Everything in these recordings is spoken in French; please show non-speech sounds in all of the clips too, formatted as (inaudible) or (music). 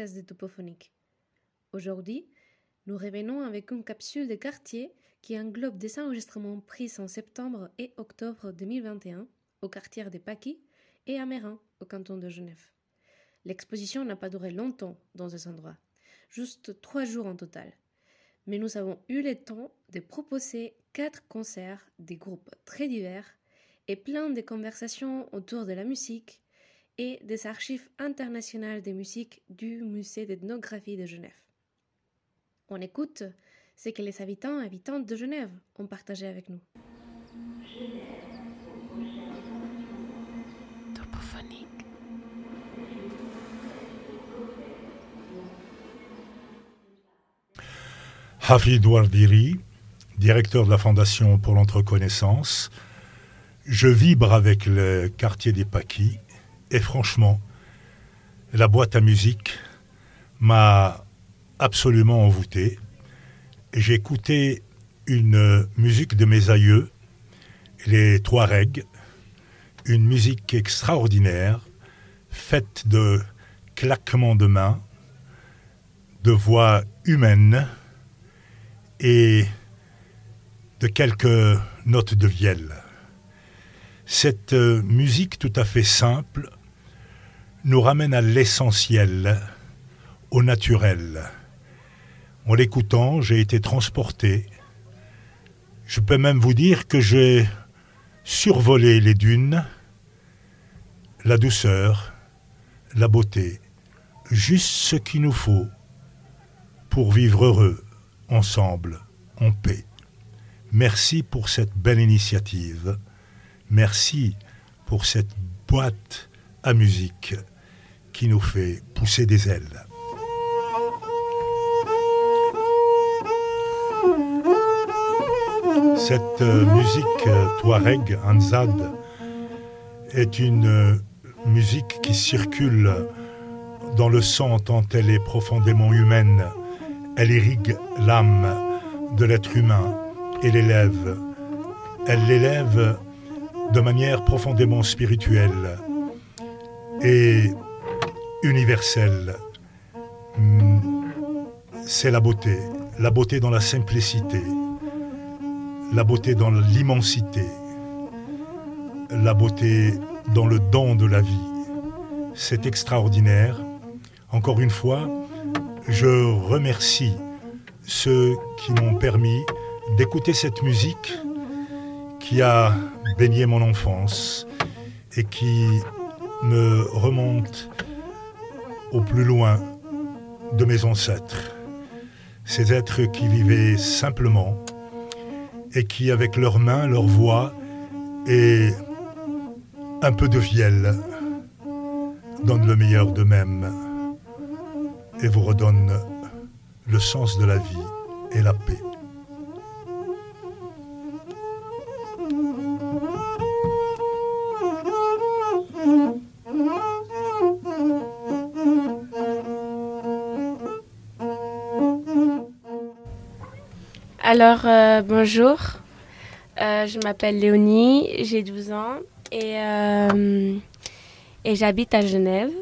podcast de. Aujourd'hui, nous revenons avec une capsule de quartier qui englobe des enregistrements pris en septembre et octobre 2021 au quartier des Paquis et à Mérin, au canton de Genève. L'exposition n'a pas duré longtemps dans ces endroits, juste trois jours en total. Mais nous avons eu le temps de proposer quatre concerts des groupes très divers et plein de conversations autour de la musique et des archives internationales de musique du Musée d'ethnographie de Genève. On écoute ce que les habitants et habitantes de Genève ont partagé avec nous. Hafid Wardiri, directeur de la Fondation pour l'entreconnaissance. Je vibre avec le quartier des Paquis et franchement, la boîte à musique m'a absolument envoûté. J'ai écouté une musique de mes aïeux, les Touaregs, une musique extraordinaire, faite de claquements de mains, de voix humaines et de quelques notes de vielle. Cette musique tout à fait simple nous ramène à l'essentiel, au naturel. En l'écoutant, j'ai été transporté. Je peux même vous dire que j'ai survolé les dunes, la douceur, la beauté, juste ce qu'il nous faut pour vivre heureux ensemble, en paix. Merci pour cette belle initiative. Merci pour cette boîte à musique qui nous fait pousser des ailes. Cette euh, musique euh, Touareg, Anzad, est une euh, musique qui circule dans le sang tant elle est profondément humaine. Elle irrigue l'âme de l'être humain et l'élève. Elle l'élève de manière profondément spirituelle et universelle. C'est la beauté, la beauté dans la simplicité, la beauté dans l'immensité, la beauté dans le don de la vie. C'est extraordinaire. Encore une fois, je remercie ceux qui m'ont permis d'écouter cette musique qui a baigné mon enfance et qui me remonte au plus loin de mes ancêtres. Ces êtres qui vivaient simplement et qui, avec leurs mains, leur voix et un peu de vielle, donnent le meilleur d'eux-mêmes et vous redonnent le sens de la vie et la paix. Alors, euh, bonjour. Euh, je m'appelle Léonie, j'ai 12 ans et, euh, et j'habite à Genève.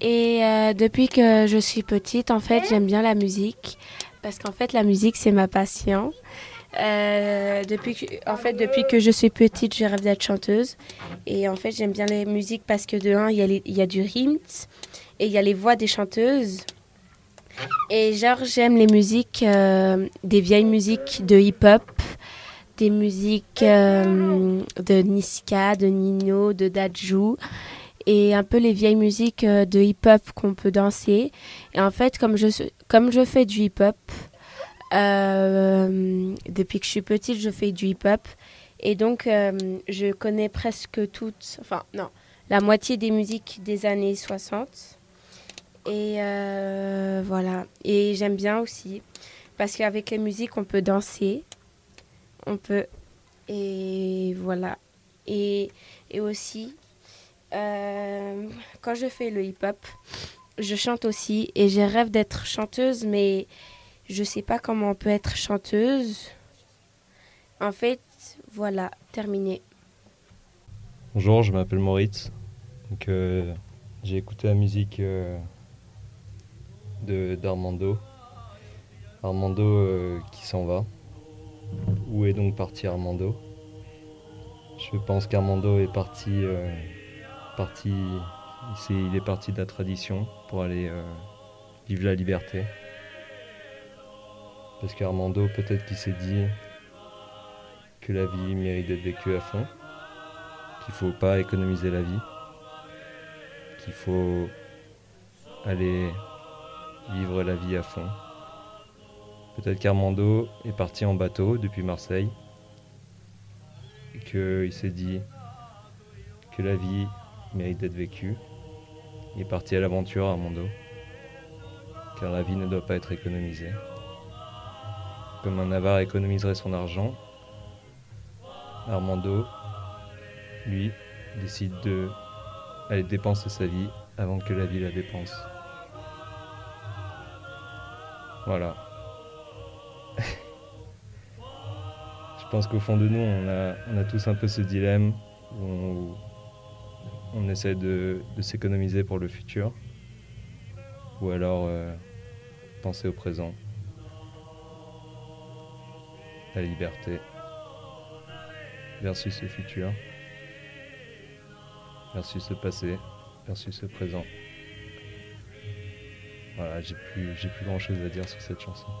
Et depuis que je suis petite, en fait, j'aime bien la musique parce qu'en fait, la musique, c'est ma passion. depuis que, en fait, depuis que je suis petite, je rêve d'être chanteuse. Et en fait, j'aime bien les musiques parce que de un, il y, y a du rythme et il y a les voix des chanteuses. Et genre, j'aime les musiques, euh, des vieilles musiques de hip-hop, des musiques euh, de Niska, de Nino, de Dajou, et un peu les vieilles musiques euh, de hip-hop qu'on peut danser. Et en fait, comme je, comme je fais du hip-hop, depuis que je suis petite, je fais du hip-hop. Et donc, je connais presque toutes, enfin, non, la moitié des musiques des années 60. Et euh, voilà. Et j'aime bien aussi parce qu'avec les musiques, on peut danser. On peut. Et voilà. Et, et aussi, euh, quand je fais le hip-hop, je chante aussi et j'ai rêve d'être chanteuse, mais je sais pas comment on peut être chanteuse. En fait, voilà, terminé. Bonjour, je m'appelle Moritz. Donc, euh, j'ai écouté la musique d'Armando. Armando euh, qui s'en va. Où est donc parti Armando? Je pense qu'Armando est parti, euh, parti il, est parti de la tradition pour aller euh, vivre la liberté. Parce qu'Armando, peut-être qu'il s'est dit que la vie mérite d'être vécue à fond, qu'il faut pas économiser la vie, qu'il faut aller vivre la vie à fond. Peut-être qu'Armando est parti en bateau depuis Marseille qu'il s'est dit que la vie mérite d'être vécue. Il est parti à l'aventure, Armando, car la vie ne doit pas être économisée. Comme un avare économiserait son argent, Armando, lui, décide de aller dépenser sa vie avant que la vie la dépense. Voilà. (laughs) Je pense qu'au fond de nous, on a, tous un peu ce dilemme où on, essaie de, de s'économiser pour le futur ou alors euh, penser au présent, la liberté versus le futur, versus le passé, versus le présent. Voilà, j'ai plus, plus grand chose à dire sur cette chanson.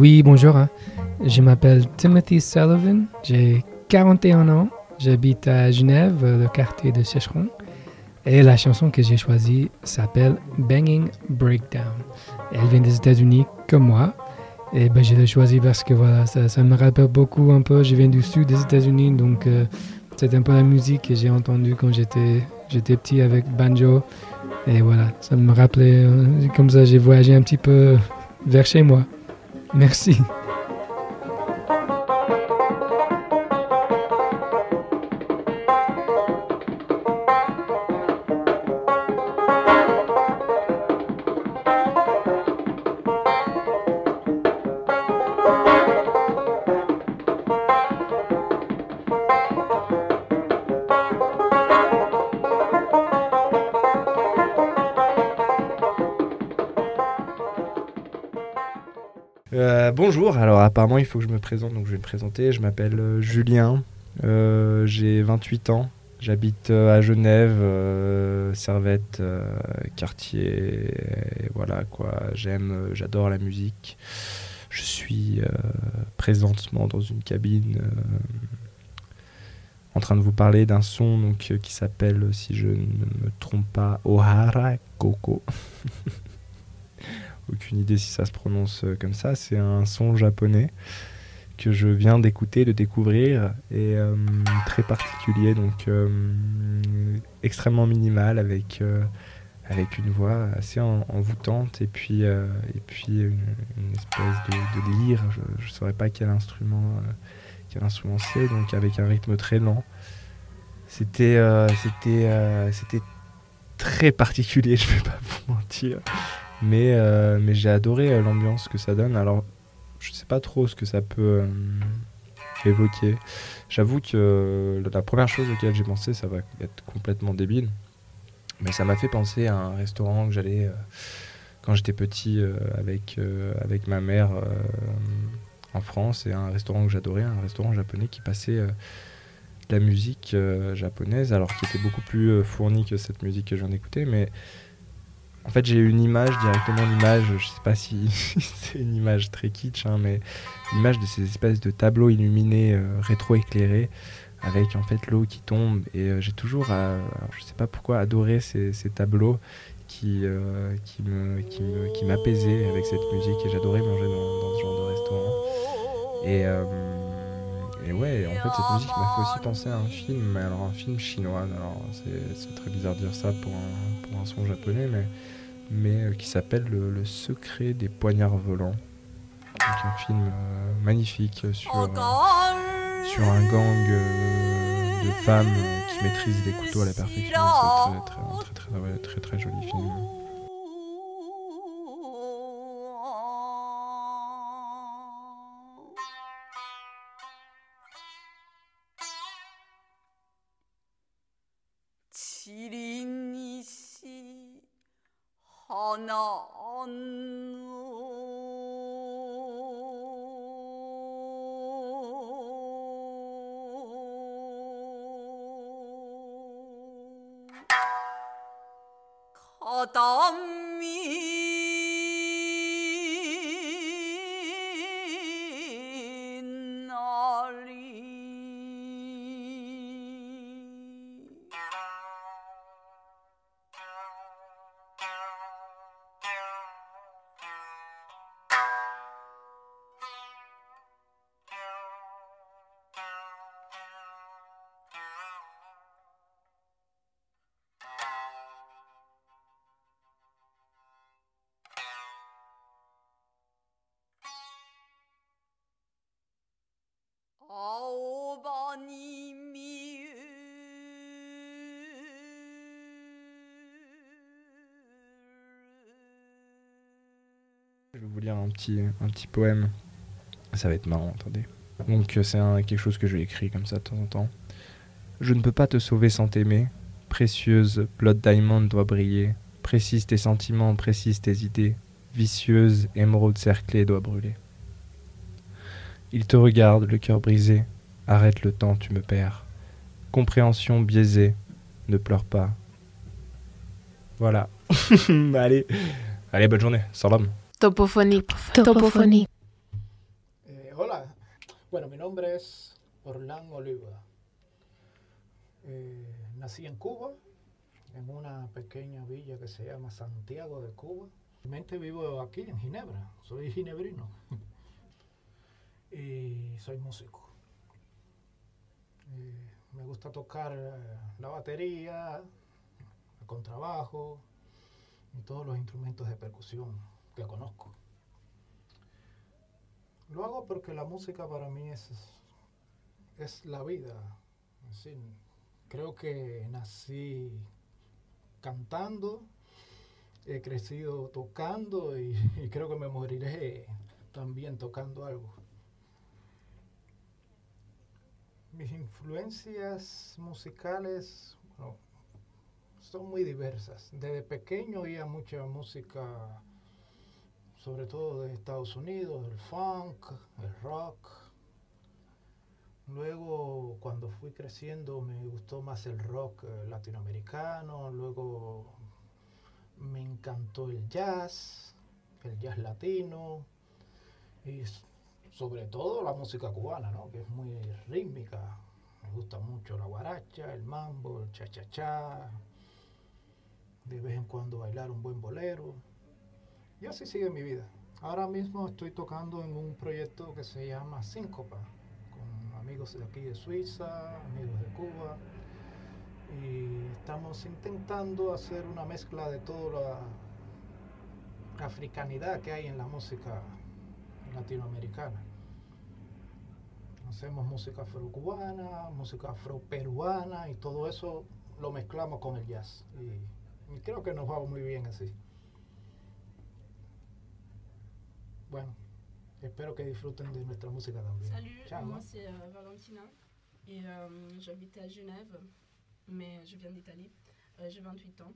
Oui, bonjour. hein. Je m'appelle Timothy Sullivan. J'ai 41 ans. J'habite à Genève, le quartier de Sécheron. Et la chanson que j'ai choisie s'appelle Banging Breakdown. Elle vient des États-Unis comme moi. Et ben, je l'ai choisie parce que voilà, ça, ça me rappelle beaucoup un peu. Je viens du sud des États-Unis, donc euh, c'est un peu la musique que j'ai entendue quand j'étais j'étais petit avec banjo. Et voilà, ça me rappelait, euh, comme ça j'ai voyagé un petit peu vers chez moi. Merci. Bonjour, alors apparemment il faut que je me présente, donc je vais me présenter. Je m'appelle euh, Julien, euh, j'ai 28 ans, j'habite euh, à Genève, Servette, quartier, voilà quoi. J'aime, j'adore la musique. Je suis présentement dans une cabine en train de vous parler d'un son donc, qui s'appelle, si je ne me trompe pas, Ohara Koko. (laughs) Aucune idée si ça se prononce euh, comme ça. C'est un son japonais que je viens d'écouter, de découvrir, et euh, très particulier, donc euh, extrêmement minimal, avec, avec une voix assez en- envoûtante, et puis, et puis une, espèce de, de lyre, je ne saurais pas quel instrument, quel instrument c'est, donc avec un rythme très lent. C'était c'était c'était très particulier, (laughs) je vais pas vous mentir, mais, euh, mais j'ai adoré euh, l'ambiance que ça donne. Alors, je sais pas trop ce que ça peut euh, évoquer. J'avoue que la première chose auquel j'ai pensé, ça va être complètement débile, mais ça m'a fait penser à un restaurant que j'allais quand j'étais petit avec, avec ma mère en France, et un restaurant que j'adorais, un restaurant japonais qui passait de la musique japonaise, alors qui était beaucoup plus fournie que cette musique que je viens d'écouter, mais en fait, j'ai une image, directement l'image, je sais pas si (laughs) c'est une image très kitsch, hein, mais l'image de ces espèces de tableaux illuminés, euh, rétro-éclairés, avec en fait l'eau qui tombe. Et euh, j'ai toujours, euh, alors, je sais pas pourquoi, adoré ces, tableaux qui, euh, qui me, qui me, qui m'apaisaient avec cette musique. Et j'adorais manger dans, ce genre de restaurant. Euh, et ouais, en fait, cette musique m'a fait aussi penser à un film, alors un film chinois. Alors c'est, très bizarre de dire ça pour un, pour un son japonais, mais, mais euh, qui s'appelle le, secret des poignards volants. Donc un film euh, magnifique sur, euh, sur un gang de femmes qui maîtrisent les couteaux à la perfection. C'est très très, très, très, très, très joli film. 片身 (laughs) petit, un petit poème. Ça va être marrant, attendez. Donc euh, c'est quelque chose que je écrit comme ça de temps en temps. Je ne peux pas te sauver sans t'aimer. Précieuse, Blood Diamond doit briller. Précise tes sentiments, précise tes idées. Vicieuse, émeraude cerclée doit brûler. Il te regarde, le cœur brisé. Arrête le temps, tu me perds. Compréhension biaisée. Ne pleure pas. Voilà. (laughs) Allez. Allez, bonne journée. Salam. Topophonie. Topophonie. Eh, hola, bueno, mi nombre es Orlán Oliva. Eh, nací en Cuba, en una pequeña villa que se llama Santiago de Cuba. Realmente vivo aquí en Ginebra, soy ginebrino (laughs) y soy músico. Eh, me gusta tocar la batería, el contrabajo y todos los instrumentos de percusión conozco. Lo hago porque la música para mí es, es la vida. Creo que nací cantando, he crecido tocando y, creo que me moriré también tocando algo. Mis influencias musicales son muy diversas. Desde pequeño oía mucha música sobre todo de Estados Unidos, el funk, el rock. Luego, cuando fui creciendo, me gustó más el rock eh, latinoamericano. Luego me encantó el jazz, el jazz latino. y sobre todo la música cubana, ¿no? que es muy rítmica. Me gusta mucho la guaracha, el mambo, el cha-cha-cha. De vez en cuando bailar un buen bolero. Y así sigue mi vida. Ahora mismo estoy tocando en un proyecto que se llama Síncopa, con amigos de aquí de Suiza, amigos de Cuba. Y estamos intentando hacer una mezcla de toda la africanidad que hay en la música latinoamericana. Hacemos música afrocubana, música afroperuana y todo eso lo mezclamos con el jazz. Y, y creo que nos va muy bien así. Bueno, espero que disfruten de nuestra música también. Salut, Ciao. moi c'est euh, Valentina et euh, j'habite à Genève, mais je viens d'Italie. Euh, J'ai 28 ans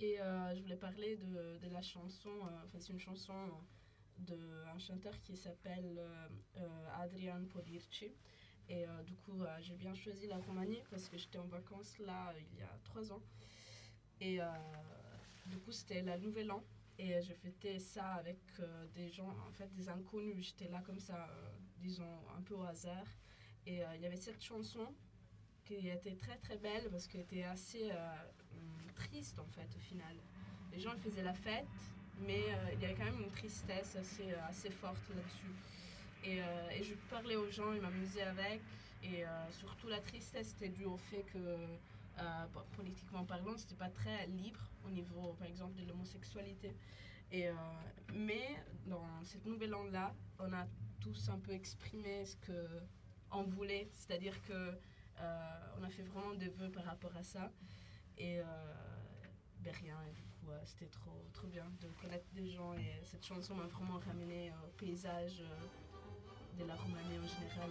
et je voulais parler de, de la chanson, enfin c'est une chanson d'un chanteur qui s'appelle Adrian Polirci. Et du coup, j'ai bien choisi la Roumanie parce que j'étais en vacances là il y a trois ans. Et du coup, c'était la Nouvelle An. Et je fêtais ça avec euh, des gens, en fait, des inconnus. J'étais là comme ça, euh, disons, un peu au hasard. Et euh, il y avait cette chanson qui était très très belle parce qu'elle était assez hum, triste en fait au final. Les gens faisaient la fête, mais il y avait quand même une tristesse assez, assez forte là-dessus. Et, et je parlais aux gens, ils m'amusaient avec. Et surtout la tristesse était due au fait que, euh, po- politiquement parlant, c'était pas très libre au niveau, par exemple, de l'homosexualité. Et, euh, mais dans cette nouvelle an-là, on a tous un peu exprimé ce que on voulait, c'est-à-dire que euh, on a fait vraiment des vœux par rapport à ça. Et euh, ben rien, du coup, c'était trop, trop bien de connaître des gens. Et cette chanson m'a vraiment ramené au paysage de la Roumanie en général.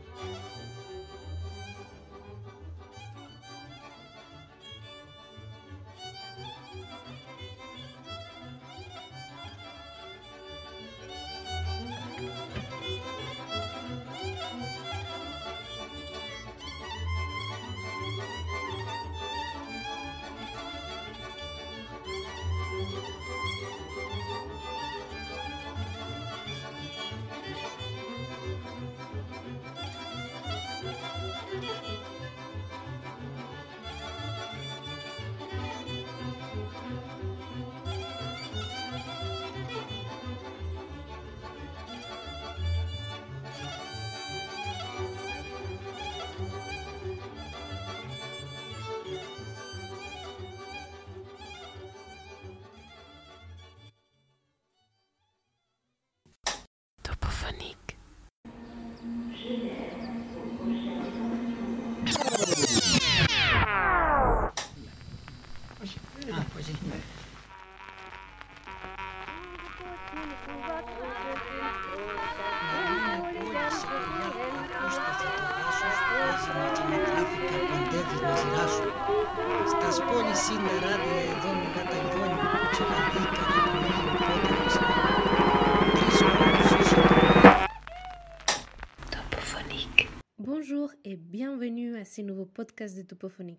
podcast de.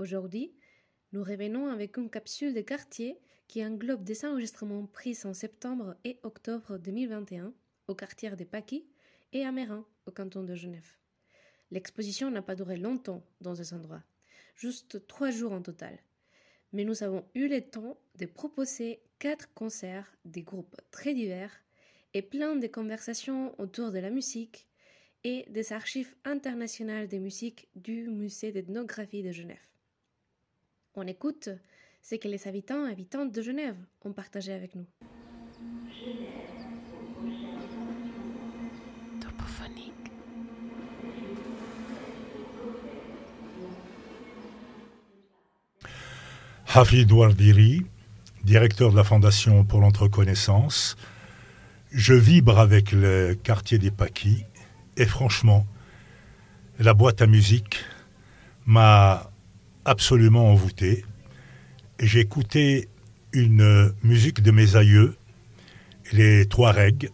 Aujourd'hui, nous revenons avec une capsule de quartier qui englobe des enregistrements pris en septembre et octobre 2021 au quartier des Paquis et à Mérin, au canton de Genève. L'exposition n'a pas duré longtemps dans ces endroits, juste trois jours en total. Mais nous avons eu le temps de proposer quatre concerts des groupes très divers et plein de conversations autour de la musique et des archives internationales de musique du musée d'ethnographie de Genève. On écoute ce que les habitants et habitantes de Genève ont partagé avec nous. Topophonique. Hafid Wardiri, directeur de la Fondation pour l'entreconnaissance. Je vibre avec le quartier des Paquis et franchement, la boîte à musique m'a absolument envoûté. J'ai écouté une musique de mes aïeux, les Touaregs,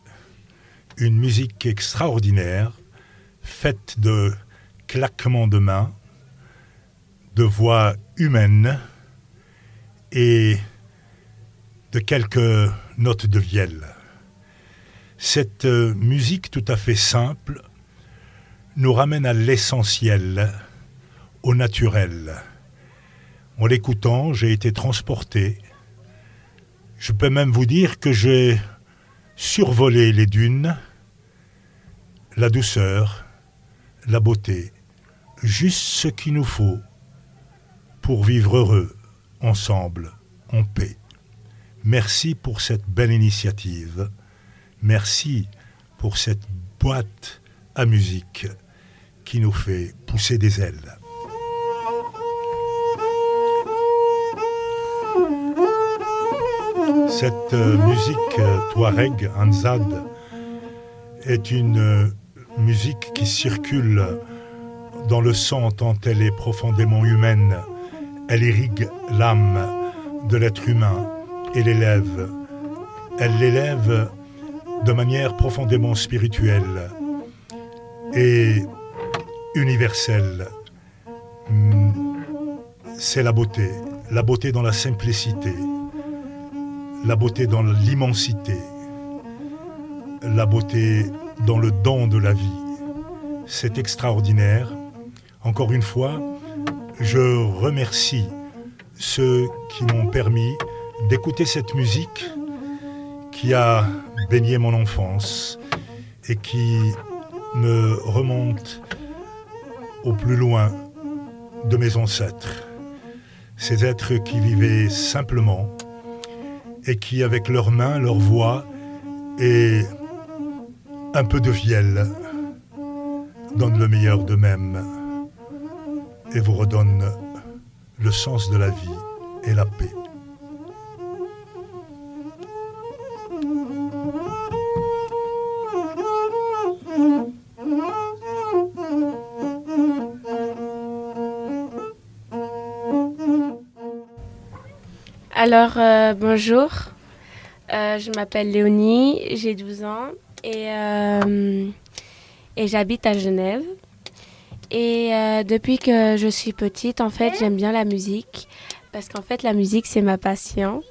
une musique extraordinaire, faite de claquements de mains, de voix humaines, et de quelques notes de vielle. Cette euh, musique tout à fait simple nous ramène à l'essentiel, au naturel. En l'écoutant, j'ai été transporté. Je peux même vous dire que j'ai survolé les dunes, la douceur, la beauté, juste ce qu'il nous faut pour vivre heureux, ensemble, en paix. Merci pour cette belle initiative. Merci pour cette boîte à musique qui nous fait pousser des ailes. Cette euh, musique euh, Touareg, Anzad, est une euh, musique qui circule dans le sang tant elle est profondément humaine. Elle irrigue l'âme de l'être humain et l'élève. Elle l'élève de manière profondément spirituelle et universelle. Hmm, C'est la beauté, la beauté dans la simplicité, la beauté dans l'immensité, la beauté dans le don de la vie. C'est extraordinaire. Encore une fois, je remercie ceux qui m'ont permis d'écouter cette musique qui a baigné mon enfance et qui me remonte au plus loin de mes ancêtres. Ces êtres qui vivaient simplement et qui, avec leurs mains, leur voix et un peu de vielle, donnent le meilleur d'eux-mêmes et vous redonnent le sens de la vie et la paix. Alors, euh, bonjour. Euh, je m'appelle Léonie, j'ai 12 ans et, euh, et j'habite à Genève. Et depuis que je suis petite, en fait, j'aime bien la musique parce qu'en fait, la musique, c'est ma passion.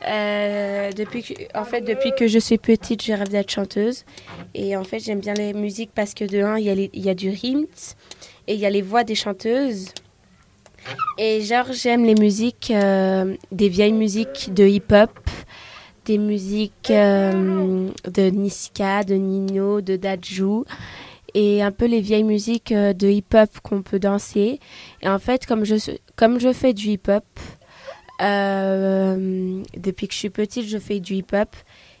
Depuis que, en fait, depuis que je suis petite, je rêve d'être chanteuse. Et en fait, j'aime bien les musiques parce que de un, il y, y a du rythme et il y a les voix des chanteuses. Et genre, j'aime les musiques, euh, des vieilles musiques de hip-hop, des musiques euh, de Niska, de Nino, de Dadju, et un peu les vieilles musiques euh, de hip-hop qu'on peut danser. Et en fait, comme je, comme je fais du hip-hop, depuis que je suis petite, je fais du hip-hop.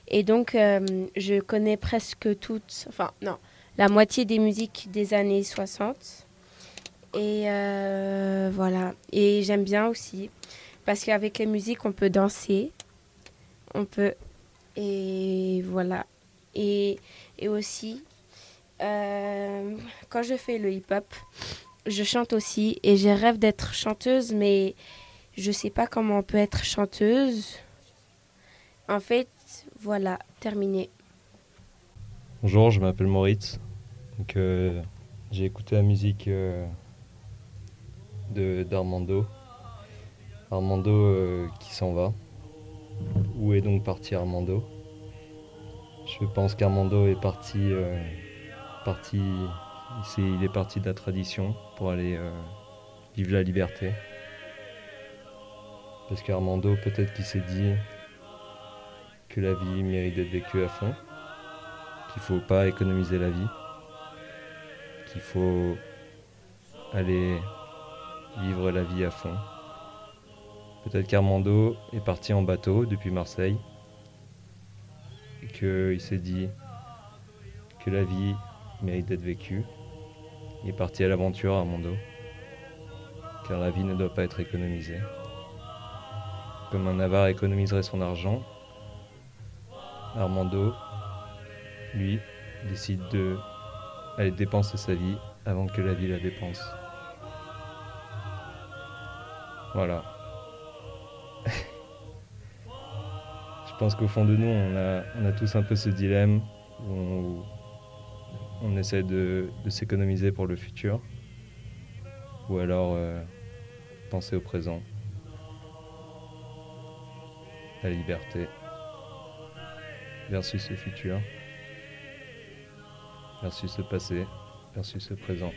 Et donc, je connais presque toutes, enfin, non, la moitié des musiques des années 60. Et euh, voilà. Et j'aime bien aussi. Parce qu'avec les musiques, on peut danser. On peut. Et voilà. Et, et aussi, euh, quand je fais le hip-hop, je chante aussi. Et j'ai rêve d'être chanteuse, mais je sais pas comment on peut être chanteuse. En fait, voilà, terminé. Bonjour, je m'appelle Moritz. Donc, euh, j'ai écouté la musique d'Armando. Armando euh, qui s'en va. Où est donc parti Armando? Je pense qu'Armando est parti, euh, parti il, est parti de la tradition pour aller euh, vivre la liberté. Parce qu'Armando, peut-être qu'il s'est dit que la vie mérite d'être vécue à fond qu'il faut pas économiser la vie, qu'il faut aller vivre la vie à fond. Peut-être qu'Armando est parti en bateau depuis Marseille qu'il s'est dit que la vie mérite d'être vécue. Il est parti à l'aventure Armando, car la vie ne doit pas être économisée. Comme un avare économiserait son argent, Armando lui, décide de aller dépenser sa vie avant que la vie la dépense. Voilà. (laughs) Je pense qu'au fond de nous, on a, tous un peu ce dilemme où on, essaie de, de s'économiser pour le futur ou alors euh, penser au présent. la liberté versus le futur, versus le passé, versus le présent.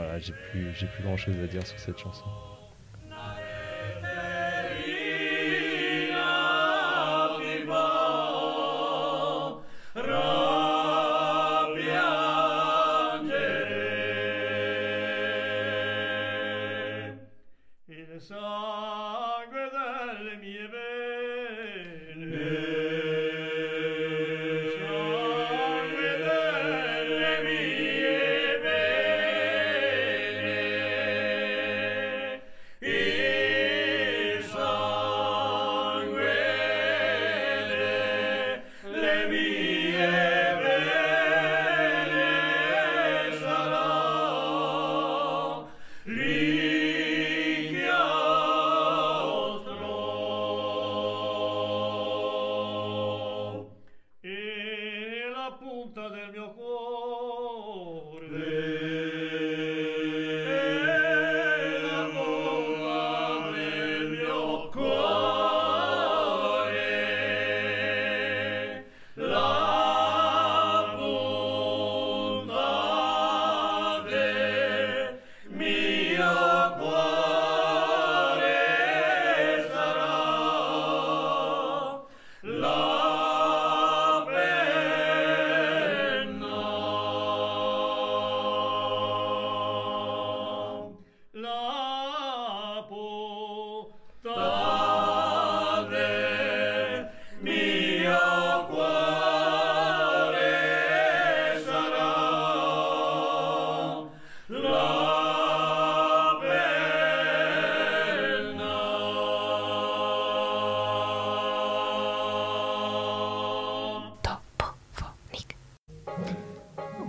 Voilà, j'ai plus, plus grand chose à dire sur cette chanson.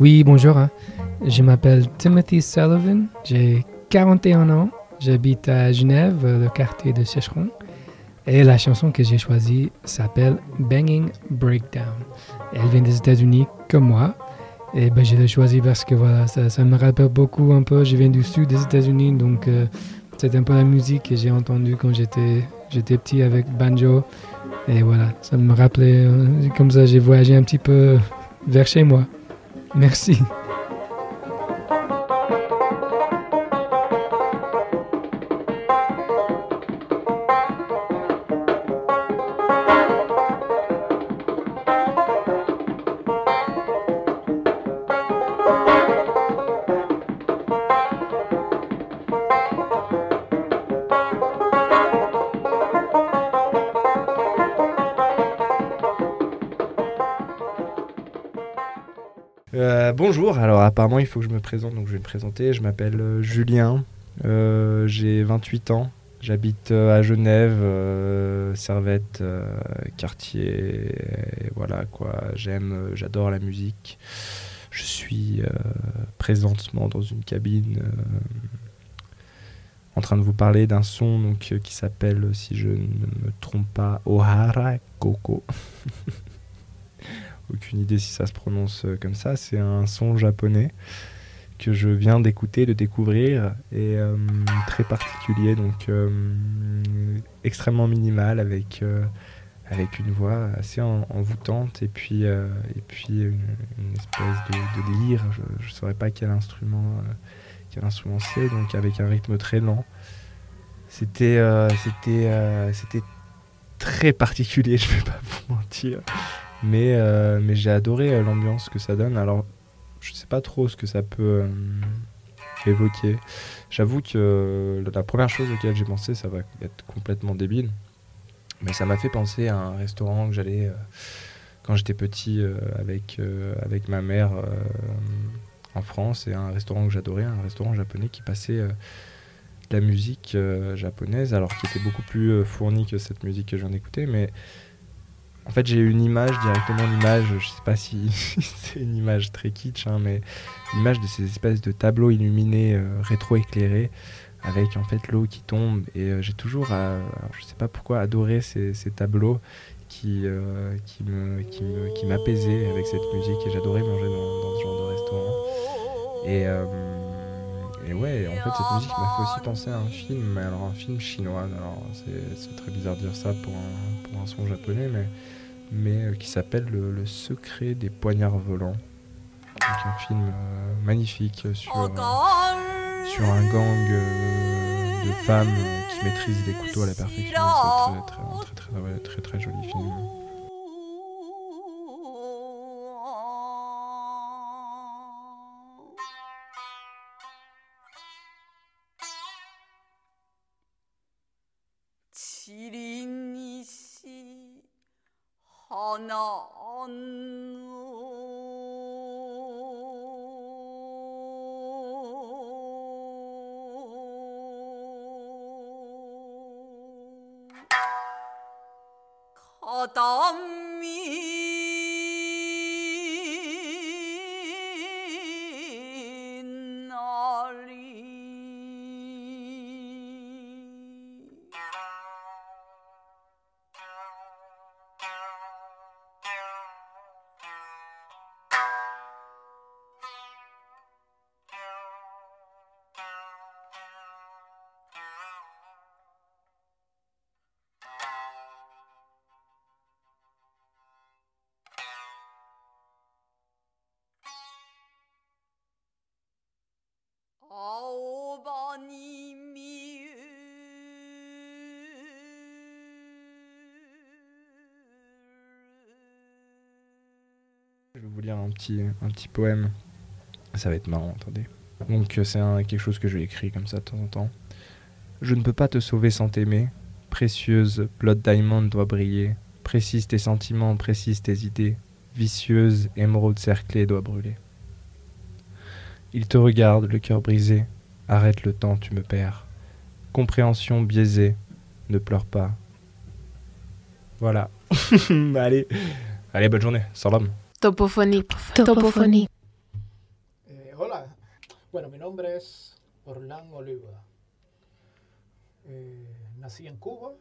Oui, bonjour. hein. Je m'appelle Timothy Sullivan. J'ai 41 ans. J'habite à Genève, le quartier de Sécheron. Et la chanson que j'ai choisie s'appelle Banging Breakdown. Elle vient des États-Unis comme moi. Et ben, je l'ai choisie parce que voilà, ça, ça me rappelle beaucoup un peu. Je viens du sud des États-Unis, donc euh, c'est un peu la musique que j'ai entendue quand j'étais j'étais petit avec banjo. Et voilà, ça me rappelait, euh, comme ça j'ai voyagé un petit peu vers chez moi. Merci. Bonjour, alors apparemment il faut que je me présente, donc je vais me présenter. Je m'appelle euh, Julien, euh, j'ai 28 ans, j'habite euh, à Genève, Servette, quartier, voilà quoi. J'aime, j'adore la musique. Je suis présentement dans une cabine en train de vous parler d'un son donc, qui s'appelle, si je ne me trompe pas, Ohara Koko. (laughs) Aucune idée si ça se prononce euh, comme ça. C'est un son japonais que je viens d'écouter, de découvrir, et euh, très particulier, donc euh, extrêmement minimal, avec, avec une voix assez en- envoûtante, et puis, et puis une, espèce de, de lyre, je ne saurais pas quel instrument, quel instrument c'est, donc avec un rythme très lent. C'était c'était c'était très particulier, (laughs) je vais pas vous mentir. Mais, euh, mais j'ai adoré euh, l'ambiance que ça donne. Alors, je sais pas trop ce que ça peut euh, évoquer. J'avoue que la première chose auquel j'ai pensé, ça va être complètement débile. Mais ça m'a fait penser à un restaurant que j'allais quand j'étais petit avec, avec ma mère en France. Et un restaurant que j'adorais, un restaurant japonais qui passait de la musique japonaise, alors qui était beaucoup plus fournie que cette musique que je viens d'écouter. Mais en fait, j'ai une image, directement l'image, je sais pas si (laughs) c'est une image très kitsch, hein, mais l'image de ces espèces de tableaux illuminés, euh, rétro-éclairés, avec en fait l'eau qui tombe. Et euh, j'ai toujours, euh, alors, je sais pas pourquoi, adoré ces, tableaux qui, euh, qui me, qui me, qui m'apaisaient avec cette musique. Et j'adorais manger dans, ce genre de restaurant. Euh, et ouais, en fait, cette musique m'a fait aussi penser à un film, mais alors un film chinois. Alors, c'est très bizarre de dire ça pour un, pour un son japonais, mais, mais euh, qui s'appelle le, Le secret des poignards volants. Donc, un film euh, magnifique sur, euh, sur un gang de femmes qui maîtrisent les couteaux à la perfection. C'est très, très, très, très, très, très joli film. 어담이 petit, un petit poème. Ça va être marrant, attendez. Donc euh, c'est quelque chose que je écrit comme ça de temps en temps. Je ne peux pas te sauver sans t'aimer. Précieuse, Blood Diamond doit briller. Précise tes sentiments, précise tes idées. Vicieuse, émeraude cerclée doit brûler. Il te regarde, le cœur brisé. Arrête le temps, tu me perds. Compréhension biaisée, ne pleure pas. Voilà. (laughs) Allez. Allez, bonne journée. Salam. Topophonie. Topophonie. Eh, hola, bueno, mi nombre es Orlán Oliva. Eh, nací en Cuba,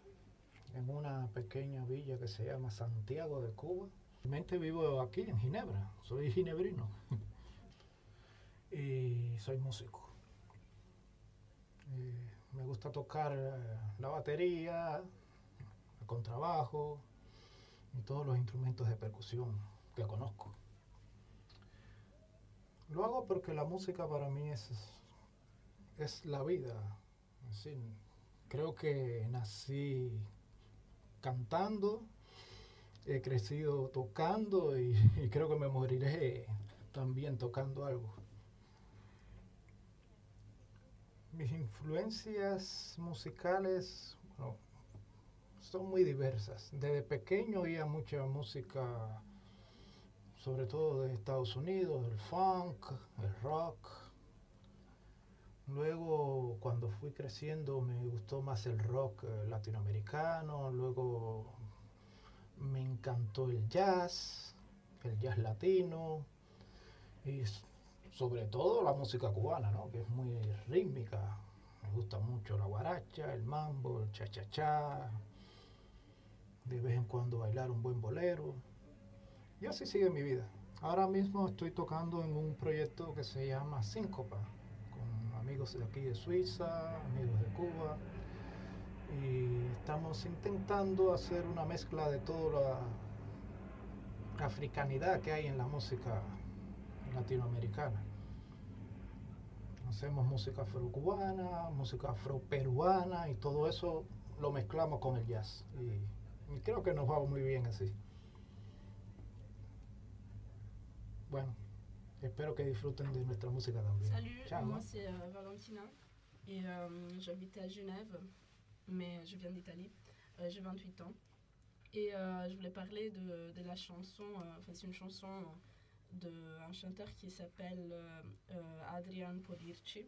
en una pequeña villa que se llama Santiago de Cuba. Realmente vivo aquí en Ginebra, soy ginebrino (laughs) y soy músico. Eh, me gusta tocar la batería, el contrabajo y todos los instrumentos de percusión que conozco. Lo hago porque la música para mí es, es la vida. Decir, creo que nací cantando, he crecido tocando y, y creo que me moriré también tocando algo. Mis influencias musicales bueno, son muy diversas. Desde pequeño oía mucha música sobre todo de Estados Unidos, el funk, el rock. Luego, cuando fui creciendo, me gustó más el rock eh, latinoamericano. Luego, me encantó el jazz, el jazz latino. Y sobre todo la música cubana, ¿no? que es muy rítmica. Me gusta mucho la guaracha, el mambo, el cha-cha-cha. De vez en cuando bailar un buen bolero. Y así sigue mi vida. Ahora mismo estoy tocando en un proyecto que se llama Síncopa, con amigos de aquí de Suiza, amigos de Cuba. Y estamos intentando hacer una mezcla de toda la africanidad que hay en la música latinoamericana. Hacemos música afrocubana, música afroperuana y todo eso lo mezclamos con el jazz. Y, y creo que nos va muy bien así. Bueno, espero que disfruten de nuestra música también. Salut, Ciao. moi c'est euh, Valentina et euh, j'habite à Genève, mais je viens d'Italie. Euh, J'ai 28 ans et je voulais parler de, de la chanson, enfin c'est une chanson d'un chanteur qui s'appelle Adrian Polirci.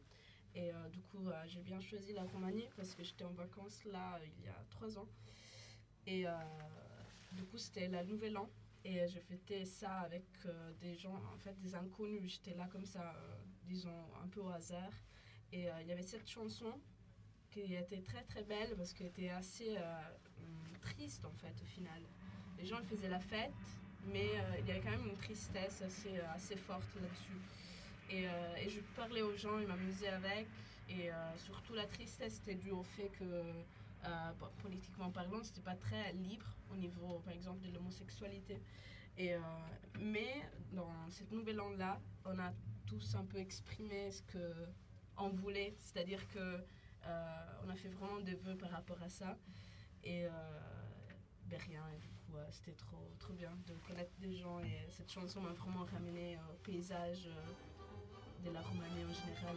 Et du coup, j'ai bien choisi la Roumanie parce que j'étais en vacances là il y a trois ans. Et du coup, c'était la Nouvelle An. Et je fêtais ça avec euh, des gens, en fait, des inconnus. J'étais là comme ça, euh, disons, un peu au hasard. Et euh, il y avait cette chanson qui était très très belle parce qu'elle était assez hum, triste en fait au final. Les gens faisaient la fête, mais il y avait quand même une tristesse assez, assez forte là-dessus. Et, et je parlais aux gens, ils m'amusaient avec. Et surtout la tristesse était due au fait que, euh, politiquement parlant, c'était pas très libre au niveau, par exemple, de l'homosexualité. Et, euh, mais dans cette nouvelle langue-là, on a tous un peu exprimé ce qu'on voulait, c'est-à-dire que euh, on a fait vraiment des vœux par rapport à ça. Et ben rien, et du coup, c'était trop, trop bien de connaître des gens. Et cette chanson m'a vraiment ramené au paysage de la Roumanie en général.